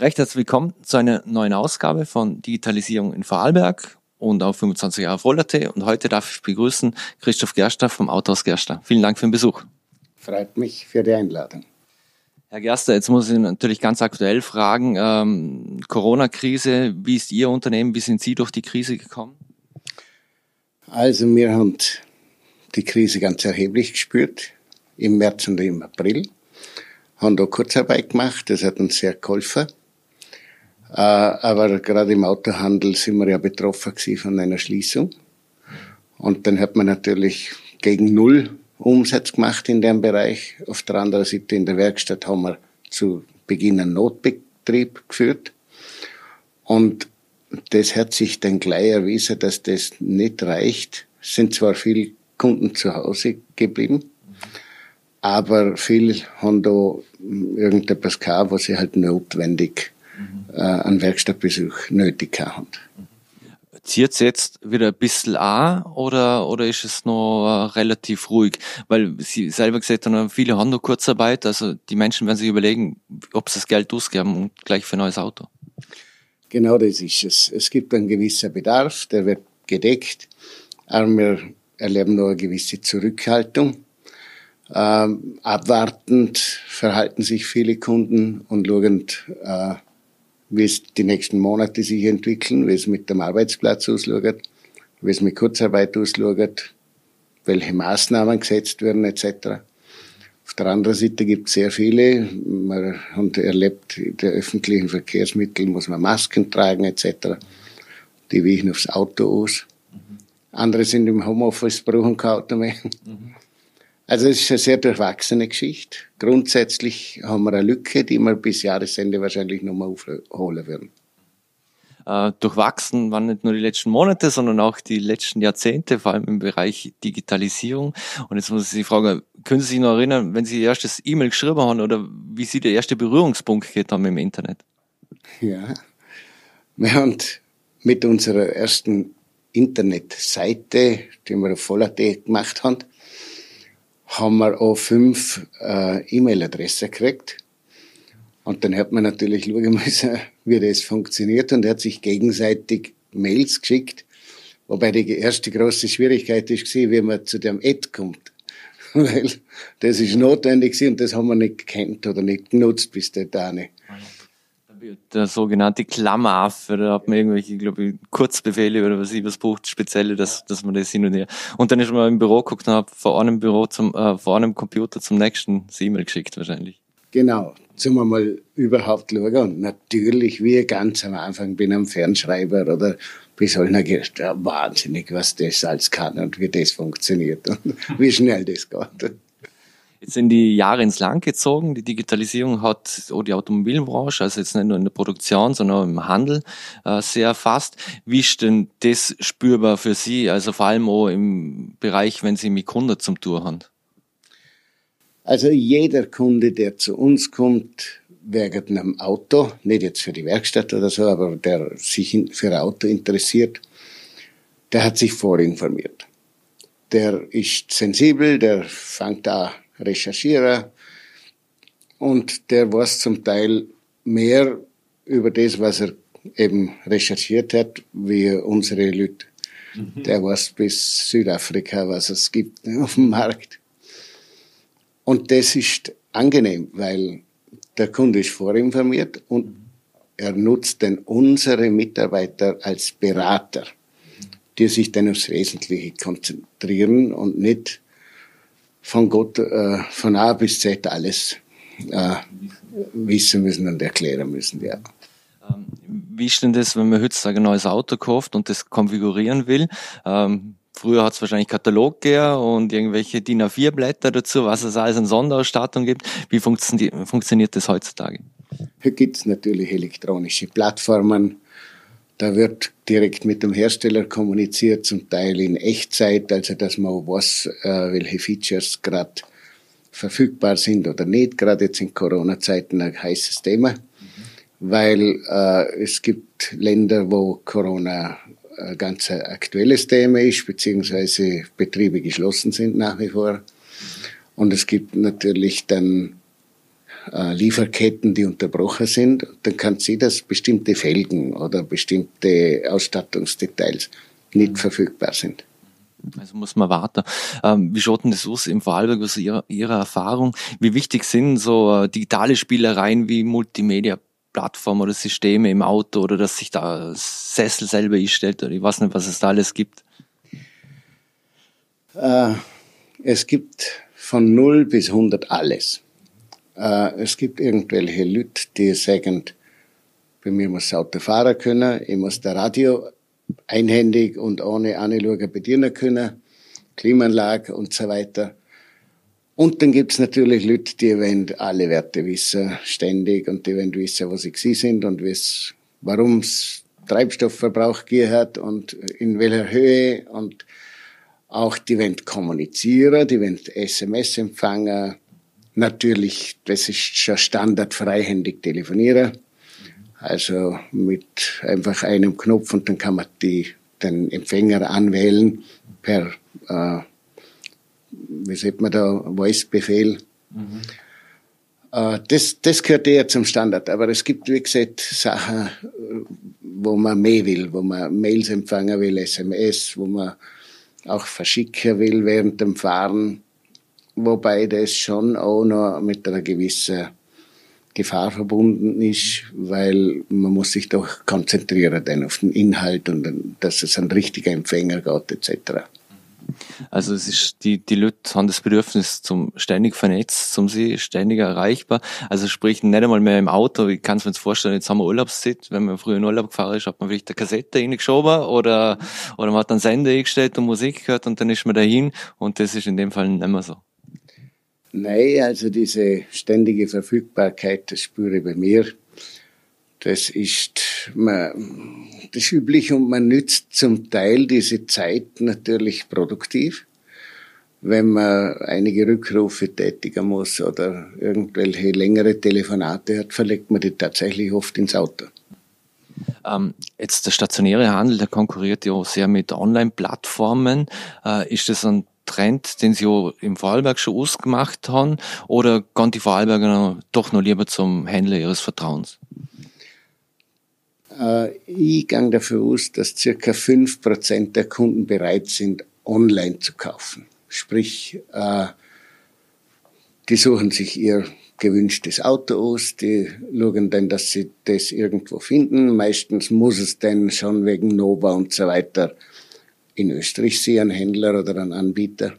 Recht herzlich willkommen zu einer neuen Ausgabe von Digitalisierung in Vorarlberg und auf 25 Jahre Vollerte. Und heute darf ich begrüßen Christoph Gerster vom Autohaus Gerster. Vielen Dank für den Besuch. Freut mich für die Einladung. Herr Gerster, jetzt muss ich natürlich ganz aktuell fragen, ähm, Corona-Krise, wie ist Ihr Unternehmen, wie sind Sie durch die Krise gekommen? Also wir haben die Krise ganz erheblich gespürt, im März und im April, haben da Kurzarbeit gemacht, das hat uns sehr geholfen. Äh, aber gerade im Autohandel sind wir ja betroffen von einer Schließung. Und dann hat man natürlich gegen Null Umsatz gemacht in dem Bereich. Auf der anderen Seite in der Werkstatt haben wir zu Beginn einen Notbetrieb geführt. Und das hat sich dann gleich erwiesen, dass das nicht reicht. Es sind zwar viele Kunden zu Hause geblieben, aber viele haben da irgendetwas gehabt, was sie halt notwendig äh, einen Werkstattbesuch nötig haben. Zieht es jetzt wieder ein bisschen an oder, oder ist es noch äh, relativ ruhig? Weil Sie selber gesagt haben, viele haben noch Kurzarbeit, also die Menschen werden sich überlegen, ob sie das Geld ausgeben und gleich für ein neues Auto. Genau das ist es. Es gibt einen gewissen Bedarf, der wird gedeckt, aber wir erleben noch eine gewisse Zurückhaltung. Ähm, abwartend verhalten sich viele Kunden und schauen, äh, wie es die nächsten Monate sich entwickeln, wie es mit dem Arbeitsplatz ausschaut, wie es mit Kurzarbeit ausschaut, welche Maßnahmen gesetzt werden etc. Auf der anderen Seite gibt es sehr viele. Man hat erlebt, in den öffentlichen Verkehrsmitteln muss man Masken tragen etc. Die weichen aufs Auto aus. Andere sind im Homeoffice, brauchen kein Auto mehr. Mhm. Also es ist eine sehr durchwachsene Geschichte. Grundsätzlich haben wir eine Lücke, die wir bis Jahresende wahrscheinlich nochmal aufholen werden. Äh, durchwachsen waren nicht nur die letzten Monate, sondern auch die letzten Jahrzehnte, vor allem im Bereich Digitalisierung. Und jetzt muss ich Sie fragen, können Sie sich noch erinnern, wenn Sie Ihr erstes E-Mail geschrieben haben oder wie Sie der erste Berührungspunkt gehabt haben im Internet? Ja, wir haben mit unserer ersten Internetseite, die wir auf Voller gemacht haben, haben wir auch fünf äh, E-Mail-Adressen gekriegt. Und dann hat man natürlich schauen müssen, wie das funktioniert und er hat sich gegenseitig Mails geschickt. Wobei die erste große Schwierigkeit ist wie man zu dem Ad kommt. Weil das ist notwendig und das haben wir nicht gekannt oder nicht genutzt bis dahin der sogenannte Klammeraffe, da hat man irgendwelche, glaube ich, Kurzbefehle oder was ich was braucht, spezielle, dass, dass man das hin und her. Und dann ist man im Büro geguckt und hat vor einem Büro zum, äh, vor einem Computer zum nächsten das E-Mail geschickt wahrscheinlich. Genau, zum einmal überhaupt schauen. Und natürlich, wie ganz am Anfang bin am Fernschreiber oder bis gedacht, ja, wahnsinnig, was das alles kann und wie das funktioniert und wie schnell das geht. Jetzt sind die Jahre ins Land gezogen. Die Digitalisierung hat auch die Automobilbranche, also jetzt nicht nur in der Produktion, sondern auch im Handel äh, sehr erfasst. Wie ist denn das spürbar für Sie, also vor allem auch im Bereich, wenn Sie mit Kunden zum Tour haben? Also jeder Kunde, der zu uns kommt, wegen einem Auto, nicht jetzt für die Werkstatt oder so, aber der sich für ein Auto interessiert, der hat sich vorinformiert. Der ist sensibel, der fängt da Recherchierer und der weiß zum Teil mehr über das, was er eben recherchiert hat, wie unsere Leute. Mhm. Der weiß bis Südafrika, was es gibt auf dem Markt. Und das ist angenehm, weil der Kunde ist vorinformiert und er nutzt dann unsere Mitarbeiter als Berater, die sich dann aufs Wesentliche konzentrieren und nicht von Gott äh, von A bis Z alles äh, wissen müssen und erklären müssen, ja. Ähm, wie ist denn das, wenn man heutzutage ein neues Auto kauft und das konfigurieren will? Ähm, früher hat es wahrscheinlich Katalog gegeben und irgendwelche DIN A4-Blätter dazu, was es alles an Sonderausstattung gibt. Wie funktioniert das heutzutage? Hier gibt es natürlich elektronische Plattformen, da wird direkt mit dem Hersteller kommuniziert, zum Teil in Echtzeit, also dass man weiß, äh, welche Features gerade verfügbar sind oder nicht. Gerade jetzt in Corona-Zeiten ein heißes Thema, mhm. weil äh, es gibt Länder, wo Corona ein ganz aktuelles Thema ist, beziehungsweise Betriebe geschlossen sind nach wie vor. Und es gibt natürlich dann äh, Lieferketten, die unterbrochen sind. Dann kann sie dass bestimmte Felgen oder bestimmte Ausstattungsdetails nicht verfügbar sind. Also muss man warten. Ähm, wie schaut denn das aus im Vorarlberg aus Ihrer, Ihrer Erfahrung? Wie wichtig sind so äh, digitale Spielereien wie Multimedia Plattformen oder Systeme im Auto oder dass sich da Sessel selber einstellt oder ich weiß nicht, was es da alles gibt? Äh, es gibt von 0 bis 100 alles. Äh, es gibt irgendwelche Leute, die sagen, bei mir muss Auto fahren können, ich muss das Radio einhändig und ohne Anschauen bedienen können, Klimaanlage und so weiter. Und dann gibt's natürlich Leute, die wollen alle Werte wissen, ständig, und die wollen wissen, wo sie sind und warum es Treibstoffverbrauch hat und in welcher Höhe und auch die wollen kommunizieren, die wollen SMS empfangen. Natürlich, das ist schon Standard freihändig telefonieren. Also mit einfach einem Knopf und dann kann man die, den Empfänger anwählen per, äh, wie sagt man da, Voice-Befehl. Mhm. Äh, das, das gehört eher zum Standard. Aber es gibt, wie gesagt, Sachen, wo man mehr will, wo man Mails empfangen will, SMS, wo man auch verschicken will während dem Fahren. Wobei das schon auch noch mit einer gewissen Gefahr verbunden ist, weil man muss sich doch konzentrieren dann auf den Inhalt und dass es ein richtiger Empfänger geht etc. Also es ist, die, die Leute haben das Bedürfnis zum ständig vernetzt, zum sie ständig erreichbar. Also sprich nicht einmal mehr im Auto. Ich kann es mir jetzt vorstellen, jetzt haben wir Urlaubszeit. Wenn man früher in Urlaub gefahren ist, hat man vielleicht eine Kassette reingeschoben oder, oder man hat einen Sender eingestellt und Musik gehört und dann ist man dahin. Und das ist in dem Fall nicht mehr so. Nein, also diese ständige Verfügbarkeit, das spüre ich bei mir. Das ist, man, das ist üblich und man nützt zum Teil diese Zeit natürlich produktiv. Wenn man einige Rückrufe tätigen muss oder irgendwelche längere Telefonate hat, verlegt man die tatsächlich oft ins Auto. Ähm, jetzt der stationäre Handel, der konkurriert ja auch sehr mit Online-Plattformen. Äh, ist das ein Trend, den Sie im Vorarlberg schon ausgemacht haben, oder gehen die Vorarlberger doch noch lieber zum Händler ihres Vertrauens? Äh, ich gehe davon aus, dass circa 5% der Kunden bereit sind, online zu kaufen. Sprich, äh, die suchen sich ihr gewünschtes Auto aus, die schauen dann, dass sie das irgendwo finden. Meistens muss es dann schon wegen Nova und so weiter in Österreich sie ein Händler oder ein Anbieter.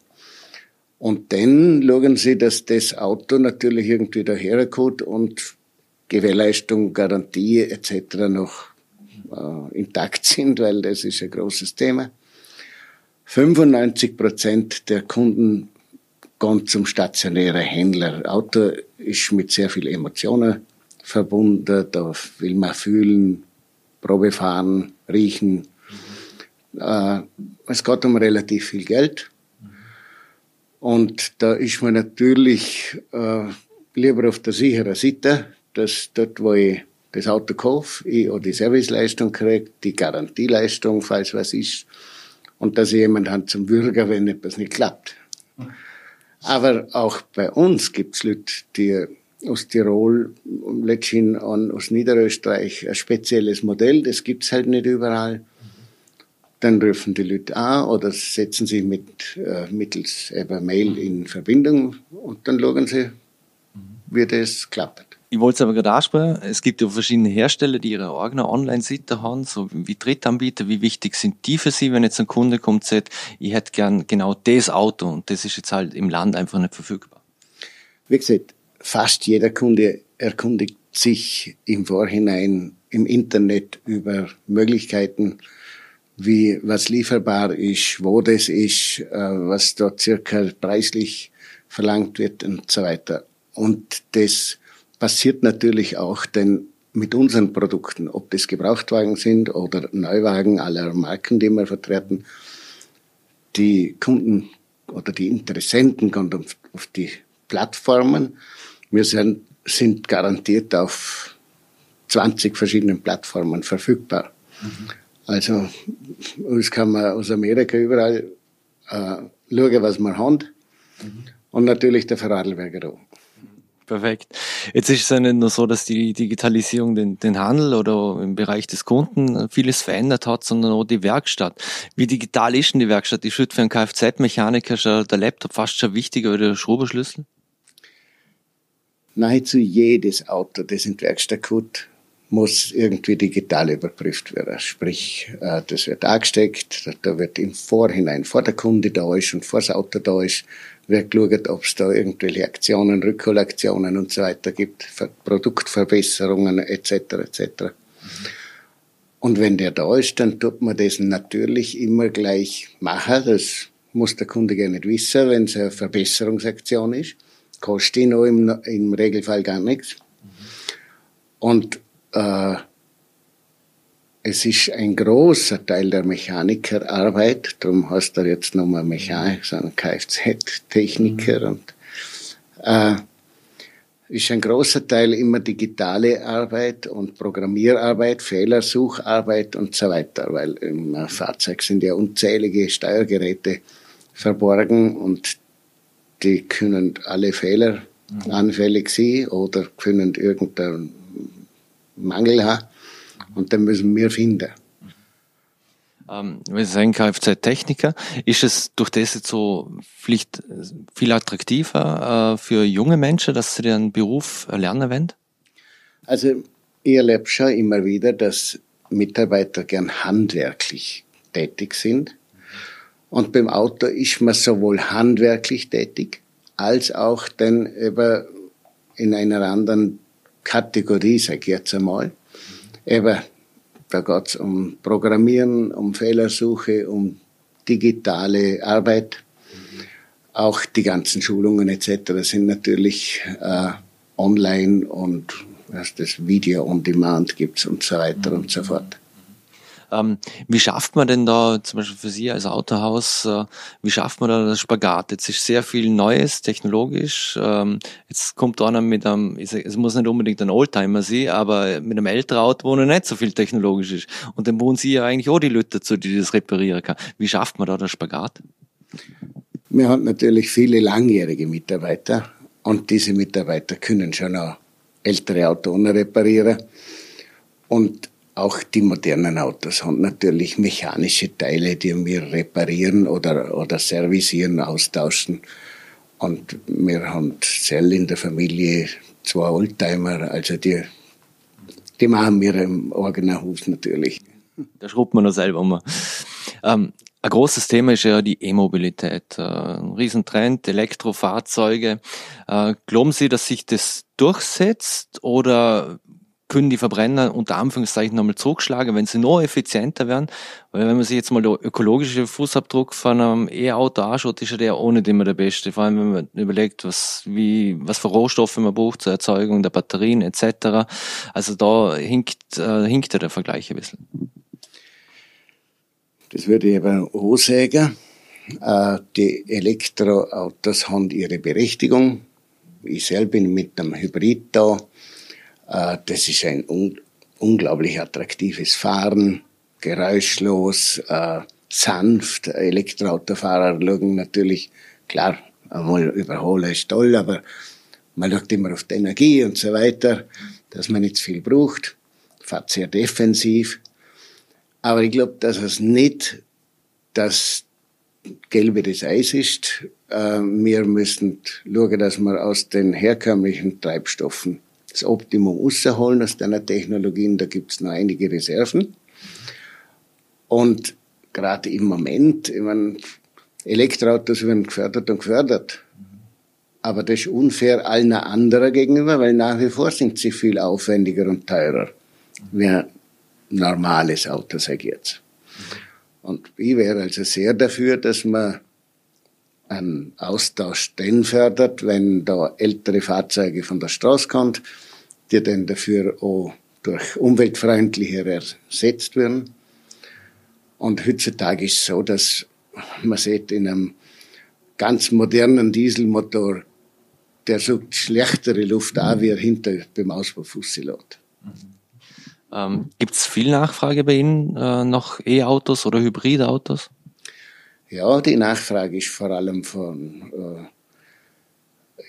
Und dann schauen sie, dass das Auto natürlich irgendwie daherkommt und Gewährleistung, Garantie etc. noch äh, intakt sind, weil das ist ein großes Thema. 95 Prozent der Kunden gehen zum stationären Händler. Auto ist mit sehr viel Emotionen verbunden. Da will man fühlen, Probe fahren, riechen, es geht um relativ viel Geld. Und da ist man natürlich äh, lieber auf der sicheren Seite, dass dort, wo ich das Auto kaufe, ich auch die Serviceleistung kriege, die Garantieleistung, falls was ist, und dass ich jemand hat zum Bürger, wenn etwas nicht klappt. Aber auch bei uns gibt es Leute, die aus Tirol, letztendlich aus Niederösterreich, ein spezielles Modell, das gibt's halt nicht überall dann rufen die Leute an oder setzen sich mit, äh, mittels eben Mail in Verbindung und dann schauen sie, wie das klappt. Ich wollte es aber gerade ansprechen. Es gibt ja verschiedene Hersteller, die ihre eigene Online-Seite haben, so wie Drittanbieter. Wie wichtig sind die für Sie, wenn jetzt ein Kunde kommt und sagt, ich hätte gern genau das Auto und das ist jetzt halt im Land einfach nicht verfügbar? Wie gesagt, fast jeder Kunde erkundigt sich im Vorhinein im Internet über Möglichkeiten, wie was lieferbar ist, wo das ist, äh, was dort circa preislich verlangt wird und so weiter. Und das passiert natürlich auch denn mit unseren Produkten, ob das Gebrauchtwagen sind oder Neuwagen aller Marken, die wir vertreten. Die Kunden oder die Interessenten kommen auf, die Plattformen. Wir sind, sind garantiert auf 20 verschiedenen Plattformen verfügbar. Mhm. Also, das kann man aus Amerika überall äh, schauen, was man hat. Mhm. Und natürlich der Vorarlberger auch. Perfekt. Jetzt ist es ja nicht nur so, dass die Digitalisierung den, den Handel oder im Bereich des Kunden vieles verändert hat, sondern auch die Werkstatt. Wie digital ist denn die Werkstatt? Würde für einen Kfz-Mechaniker schon der Laptop fast schon wichtiger oder der Schrauberschlüssel? Nahezu jedes Auto, das in die Werkstatt kommt, muss irgendwie digital überprüft werden. Sprich, äh, das wird angesteckt, da wird im Vorhinein, vor der Kunde da ist und vor das Auto da ist, wird geschaut, ob es da irgendwelche Aktionen, Rückholaktionen und so weiter gibt, Produktverbesserungen etc. etc. Und wenn der da ist, dann tut man das natürlich immer gleich machen. Das muss der Kunde gar nicht wissen, wenn es eine Verbesserungsaktion ist. Kostet ihn auch im, im Regelfall gar nichts. Und äh, es ist ein großer Teil der Mechanikerarbeit, darum heißt er jetzt nochmal Mechaniker, sondern Kfz-Techniker mhm. und äh, ist ein großer Teil immer digitale Arbeit und Programmierarbeit, Fehlersucharbeit und so weiter, weil im Fahrzeug sind ja unzählige Steuergeräte verborgen und die können alle Fehler mhm. anfällig sein oder können irgendeinen Mangel haben und den müssen wir finden. Ähm, wir sind Kfz-Techniker. Ist es durch das jetzt so vielleicht viel attraktiver äh, für junge Menschen, dass sie den Beruf lernen wollen? Also ich erlebe schon immer wieder, dass Mitarbeiter gern handwerklich tätig sind. Und beim Auto ist man sowohl handwerklich tätig, als auch dann eben in einer anderen Kategorie, sag ich jetzt einmal. Eben, da geht's um Programmieren, um Fehlersuche, um digitale Arbeit. Auch die ganzen Schulungen etc. sind natürlich äh, online und was das Video on Demand gibt's und so weiter und so fort. Ähm, wie schafft man denn da, zum Beispiel für Sie als Autohaus, äh, wie schafft man da das Spagat? Jetzt ist sehr viel Neues, technologisch. Ähm, jetzt kommt einer mit einem, es muss nicht unbedingt ein Oldtimer sein, aber mit einem älteren Auto, wo noch nicht so viel technologisch ist. Und dann wohnen Sie ja eigentlich auch die Leute dazu, die das reparieren kann. Wie schafft man da das Spagat? Wir haben natürlich viele langjährige Mitarbeiter und diese Mitarbeiter können schon auch ältere Autos reparieren. Und auch die modernen Autos haben natürlich mechanische Teile, die wir reparieren oder, oder servicieren, austauschen. Und wir haben Zell in der Familie zwei Oldtimer, also die, die machen wir im eigenen Haus natürlich. Da schraubt man noch selber mal. Ähm, ein großes Thema ist ja die E-Mobilität. Äh, ein Riesentrend, Elektrofahrzeuge. Äh, glauben Sie, dass sich das durchsetzt oder können die Verbrenner unter Anführungszeichen nochmal zurückschlagen, wenn sie noch effizienter werden. Weil wenn man sich jetzt mal den ökologischen Fußabdruck von einem E-Auto anschaut, ist ja der ohne immer der beste. Vor allem, wenn man überlegt, was, wie, was für Rohstoffe man braucht zur Erzeugung der Batterien etc. Also da hinkt, äh, hinkt der Vergleich ein bisschen. Das würde ich aber auch sagen. Äh, die Elektroautos haben ihre Berechtigung. Ich selber bin mit einem Hybrid da das ist ein un unglaublich attraktives Fahren, geräuschlos, äh, sanft. Elektroautofahrer schauen natürlich, klar, einmal überholen ist toll, aber man schaut immer auf die Energie und so weiter, dass man nicht zu viel braucht, fährt sehr defensiv. Aber ich glaube, dass es nicht das Gelbe des Eis ist. Äh, wir müssen schauen, dass wir aus den herkömmlichen Treibstoffen das Optimum rausholen aus deiner Technologien. Da gibt es noch einige Reserven. Und gerade im Moment, ich meine, Elektroautos werden gefördert und gefördert. Aber das ist unfair allen anderen gegenüber, weil nach wie vor sind sie viel aufwendiger und teurer wie ein normales Auto, sage ich jetzt. Und ich wäre also sehr dafür, dass man einen Austausch dann fördert, wenn da ältere Fahrzeuge von der Straße kommen, die dann dafür auch durch umweltfreundlicher ersetzt werden. Und heutzutage ist es so, dass man sieht, in einem ganz modernen Dieselmotor, der sucht schlechtere Luft an, wie er hinter beim Ausbaufuß lädt. Ähm, Gibt es viel Nachfrage bei Ihnen äh, nach E-Autos oder Hybridautos? Ja, die Nachfrage ist vor allem von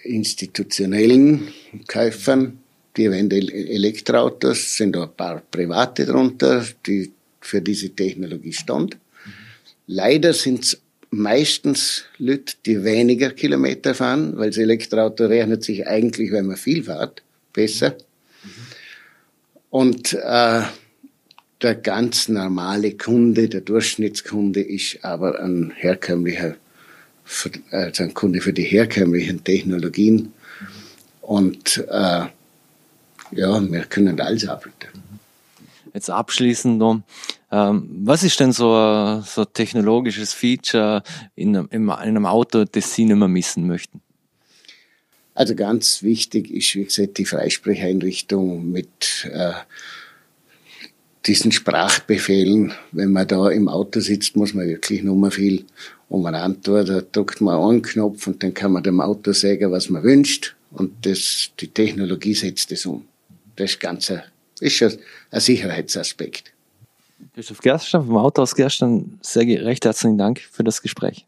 institutionellen Käufern, die verwenden Elektroautos, sind auch ein paar private drunter, die für diese Technologie stand. Leider sind es meistens Leute, die weniger Kilometer fahren, weil das Elektroauto rechnet sich eigentlich, wenn man viel fährt, besser. Und äh, der ganz normale Kunde, der Durchschnittskunde ist aber ein herkömmlicher, also ein Kunde für die herkömmlichen Technologien. Und äh, ja, wir können alles abbilden. Jetzt abschließend noch, ähm, was ist denn so ein, so technologisches Feature in, in, in einem Auto, das Sie nicht mehr missen möchten? Also ganz wichtig ist, wie gesagt, die Freisprecheinrichtung mit äh, diesen Sprachbefehlen. Wenn man da im Auto sitzt, muss man wirklich nur mal viel um eine Antwort. Da drückt man einen Knopf und dann kann man dem Auto sagen, was man wünscht. Und das, die Technologie setzt das um. Das ist ganz ein, ist schon ein Sicherheitsaspekt. Christoph Gerstern vom Autohaus Gerstern, sehr recht herzlichen Dank für das Gespräch.